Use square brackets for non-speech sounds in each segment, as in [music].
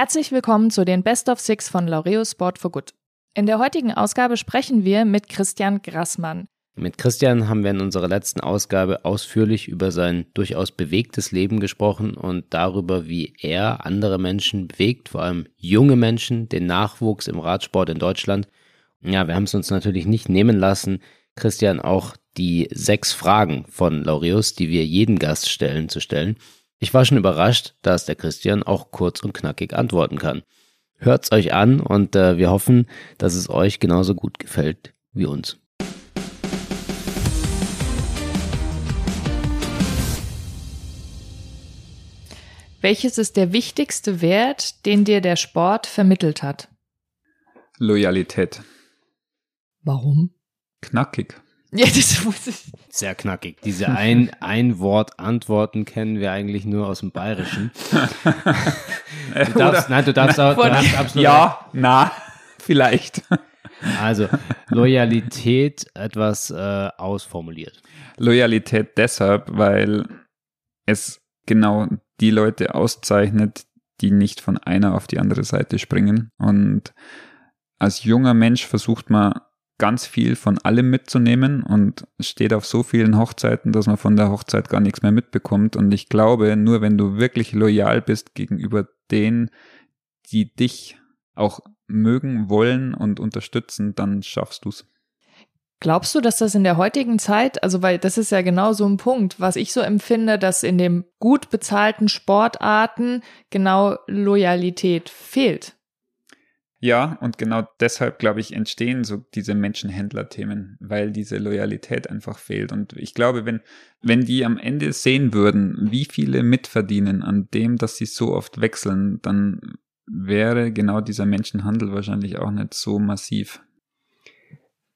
Herzlich willkommen zu den Best of Six von Laureo Sport for Good. In der heutigen Ausgabe sprechen wir mit Christian Grassmann. Mit Christian haben wir in unserer letzten Ausgabe ausführlich über sein durchaus bewegtes Leben gesprochen und darüber, wie er andere Menschen bewegt, vor allem junge Menschen, den Nachwuchs im Radsport in Deutschland. Ja, wir haben es uns natürlich nicht nehmen lassen, Christian auch die sechs Fragen von Laureus, die wir jedem Gast stellen, zu stellen. Ich war schon überrascht, dass der Christian auch kurz und knackig antworten kann. Hört's euch an und äh, wir hoffen, dass es euch genauso gut gefällt wie uns. Welches ist der wichtigste Wert, den dir der Sport vermittelt hat? Loyalität. Warum? Knackig. Ja, das muss ich. Sehr knackig. Diese ein, [laughs] ein Wort Antworten kennen wir eigentlich nur aus dem Bayerischen. [laughs] Du darfst, nein, du darfst auch, du hast absolut Ja, na, [laughs] vielleicht. Also Loyalität etwas äh, ausformuliert. Loyalität deshalb, weil es genau die Leute auszeichnet, die nicht von einer auf die andere Seite springen. Und als junger Mensch versucht man ganz viel von allem mitzunehmen und steht auf so vielen Hochzeiten, dass man von der Hochzeit gar nichts mehr mitbekommt. Und ich glaube, nur wenn du wirklich loyal bist gegenüber denen, die dich auch mögen, wollen und unterstützen, dann schaffst du's. Glaubst du, dass das in der heutigen Zeit, also weil das ist ja genau so ein Punkt, was ich so empfinde, dass in den gut bezahlten Sportarten genau Loyalität fehlt? Ja, und genau deshalb, glaube ich, entstehen so diese Menschenhändler-Themen, weil diese Loyalität einfach fehlt. Und ich glaube, wenn, wenn die am Ende sehen würden, wie viele mitverdienen an dem, dass sie so oft wechseln, dann wäre genau dieser Menschenhandel wahrscheinlich auch nicht so massiv.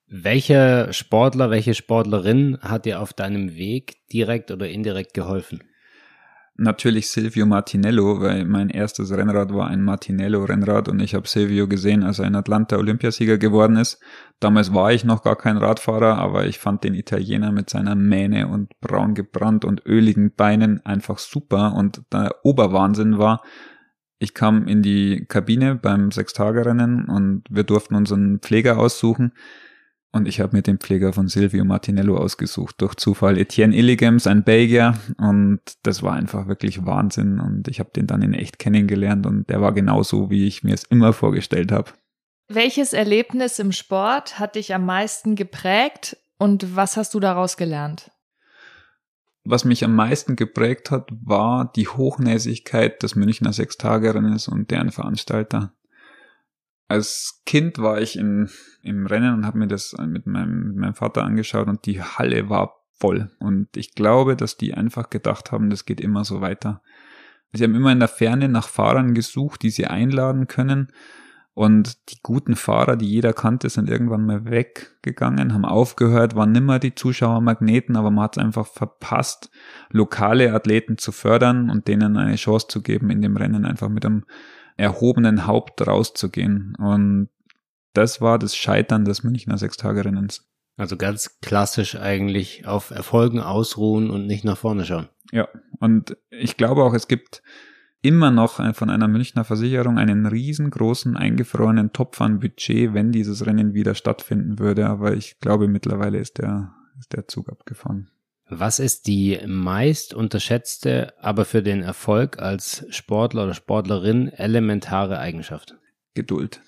Welcher Sportler, welche Sportlerin hat dir auf deinem Weg direkt oder indirekt geholfen? Natürlich Silvio Martinello, weil mein erstes Rennrad war ein Martinello-Rennrad und ich habe Silvio gesehen, als er in Atlanta Olympiasieger geworden ist. Damals war ich noch gar kein Radfahrer, aber ich fand den Italiener mit seiner Mähne und braun gebrannt und öligen Beinen einfach super und der Oberwahnsinn war, ich kam in die Kabine beim Sechstagerennen und wir durften unseren Pfleger aussuchen. Und ich habe mir den Pfleger von Silvio Martinello ausgesucht, durch Zufall Etienne Illigems, ein Belgier. Und das war einfach wirklich Wahnsinn. Und ich habe den dann in echt kennengelernt und der war genauso, wie ich mir es immer vorgestellt habe. Welches Erlebnis im Sport hat dich am meisten geprägt und was hast du daraus gelernt? Was mich am meisten geprägt hat, war die Hochnäsigkeit des Münchner Sechstagerennes und deren Veranstalter als Kind war ich in, im Rennen und habe mir das mit meinem, mit meinem Vater angeschaut und die Halle war voll. Und ich glaube, dass die einfach gedacht haben, das geht immer so weiter. Sie haben immer in der Ferne nach Fahrern gesucht, die sie einladen können. Und die guten Fahrer, die jeder kannte, sind irgendwann mal weggegangen, haben aufgehört, waren nimmer die Zuschauermagneten, aber man hat es einfach verpasst, lokale Athleten zu fördern und denen eine Chance zu geben, in dem Rennen einfach mit einem erhobenen Haupt rauszugehen. Und das war das Scheitern des Münchner Sechstagerennens. Also ganz klassisch eigentlich auf Erfolgen ausruhen und nicht nach vorne schauen. Ja, und ich glaube auch, es gibt immer noch von einer Münchner Versicherung einen riesengroßen eingefrorenen Topf an Budget, wenn dieses Rennen wieder stattfinden würde. Aber ich glaube, mittlerweile ist der, ist der Zug abgefahren. Was ist die meist unterschätzte, aber für den Erfolg als Sportler oder Sportlerin elementare Eigenschaft? Geduld.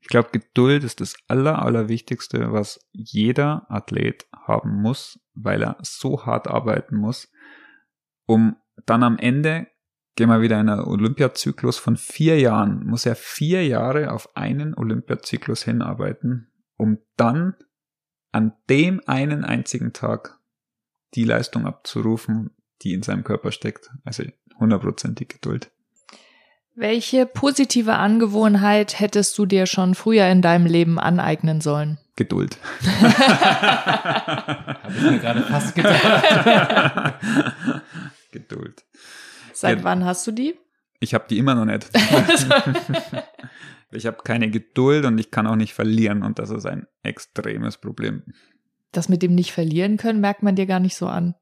Ich glaube, Geduld ist das Aller, Allerwichtigste, was jeder Athlet haben muss, weil er so hart arbeiten muss, um dann am Ende, gehen wir wieder in einen Olympiazyklus von vier Jahren, muss er vier Jahre auf einen Olympiazyklus hinarbeiten, um dann an dem einen einzigen Tag die Leistung abzurufen, die in seinem Körper steckt. Also hundertprozentig Geduld. Welche positive Angewohnheit hättest du dir schon früher in deinem Leben aneignen sollen? Geduld. [laughs] Habe ich mir gerade fast gedacht. [laughs] Geduld. Seit ja, wann hast du die? Ich habe die immer noch nicht. [laughs] ich habe keine Geduld und ich kann auch nicht verlieren und das ist ein extremes Problem das mit dem nicht verlieren können, merkt man dir gar nicht so an.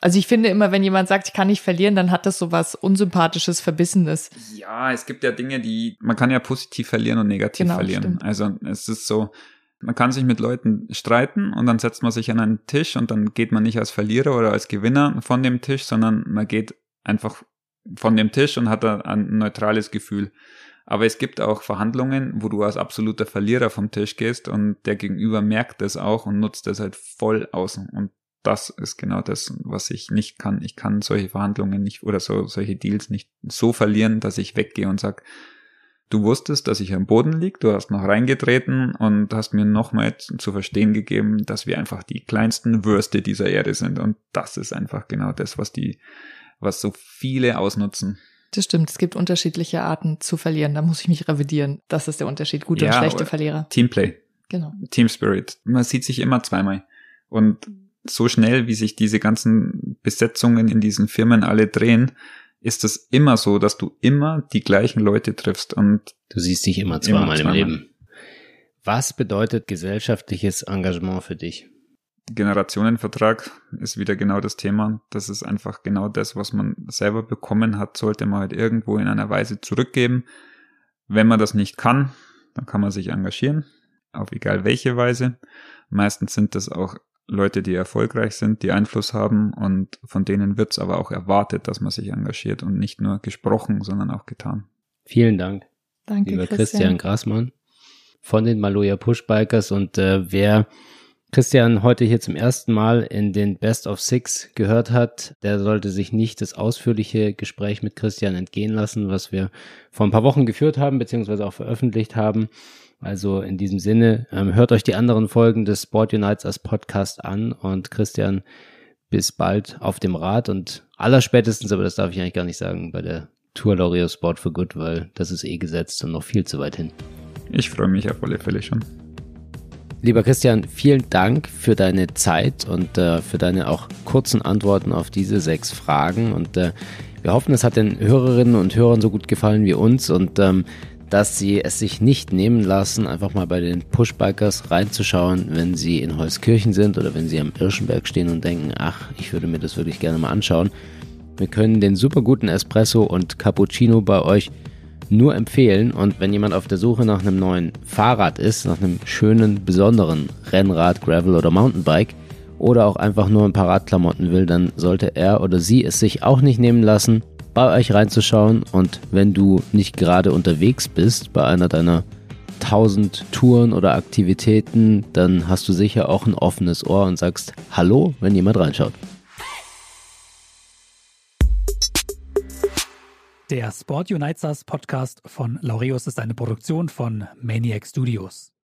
Also ich finde immer, wenn jemand sagt, ich kann nicht verlieren, dann hat das so was Unsympathisches, Verbissenes. Ja, es gibt ja Dinge, die, man kann ja positiv verlieren und negativ Genau, verlieren. stimmt. Also es ist so, man kann sich mit Leuten streiten und dann setzt man sich an einen Tisch und dann geht man nicht als Verlierer oder als Gewinner von dem Tisch, sondern man geht einfach von dem Tisch und hat da ein neutrales Gefühl. Aber es gibt auch Verhandlungen, wo du als absoluter Verlierer vom Tisch gehst und der Gegenüber merkt das auch und nutzt das halt voll aus. Und das ist genau das, was ich nicht kann. Ich kann solche Verhandlungen nicht oder so, solche Deals nicht so verlieren, dass ich weggehe und sag, du wusstest, dass ich am Boden lieg, du hast noch reingetreten und hast mir nochmal zu verstehen gegeben, dass wir einfach die kleinsten Würste dieser Erde sind. Und das ist einfach genau das, was die, was so viele ausnutzen. Das stimmt, es gibt unterschiedliche Arten zu verlieren. Da muss ich mich revidieren. Das ist der Unterschied. Gute Ja, und schlechte Verlierer. Teamplay. Genau. Team Spirit. Man sieht sich immer zweimal. Und so schnell, wie sich diese ganzen Besetzungen in diesen Firmen alle drehen, ist es immer so, dass du immer die gleichen Leute triffst. Und Du siehst dich immer zweimal zweimal. im Leben. Was bedeutet gesellschaftliches Engagement für dich? Generationenvertrag ist wieder genau das Thema. Das ist einfach genau das, was man selber bekommen hat, sollte man halt irgendwo in einer Weise zurückgeben. Wenn man das nicht kann, dann kann man sich engagieren, auf egal welche Weise. Meistens sind das auch Leute, die erfolgreich sind, die Einfluss haben und von denen wird es aber auch erwartet, dass man sich engagiert und nicht nur gesprochen, sondern auch getan. Vielen Dank, Danke, lieber Christian. Christian Grassmann von den Maloja Pushbikers. Und äh, wer Christian heute hier zum ersten Mal in den Best of Six gehört hat, der sollte sich nicht das ausführliche Gespräch mit Christian entgehen lassen, was wir vor ein paar Wochen geführt haben, beziehungsweise auch veröffentlicht haben. Also in diesem Sinne, ähm, hört euch die anderen Folgen des Sport Unites als Podcast an und Christian, bis bald auf dem Rad und allerspätestens, aber das darf ich eigentlich gar nicht sagen, bei der Tour Laureus Sport for Good, weil das ist eh gesetzt und noch viel zu weit hin. Ich freue mich auf alle Fälle schon. Lieber Christian, vielen Dank für deine Zeit und äh, für deine auch kurzen Antworten auf diese sechs Fragen. Und äh, wir hoffen, es hat den Hörerinnen und Hörern so gut gefallen wie uns und ähm, dass sie es sich nicht nehmen lassen, einfach mal bei den Pushbikers reinzuschauen, wenn sie in Holzkirchen sind oder wenn sie am Irschenberg stehen und denken, ach, ich würde mir das wirklich gerne mal anschauen. Wir können den super guten Espresso und Cappuccino bei euch nur empfehlen. Und wenn jemand auf der Suche nach einem neuen Fahrrad ist, nach einem schönen, besonderen Rennrad, Gravel oder Mountainbike oder auch einfach nur ein paar Radklamotten will, dann sollte er oder sie es sich auch nicht nehmen lassen, bei euch reinzuschauen. Und wenn du nicht gerade unterwegs bist bei einer deiner 1000 Touren oder Aktivitäten, dann hast du sicher auch ein offenes Ohr und sagst Hallo, wenn jemand reinschaut. Der Sport Uniters Podcast von Laureus ist eine Produktion von Maniac Studios.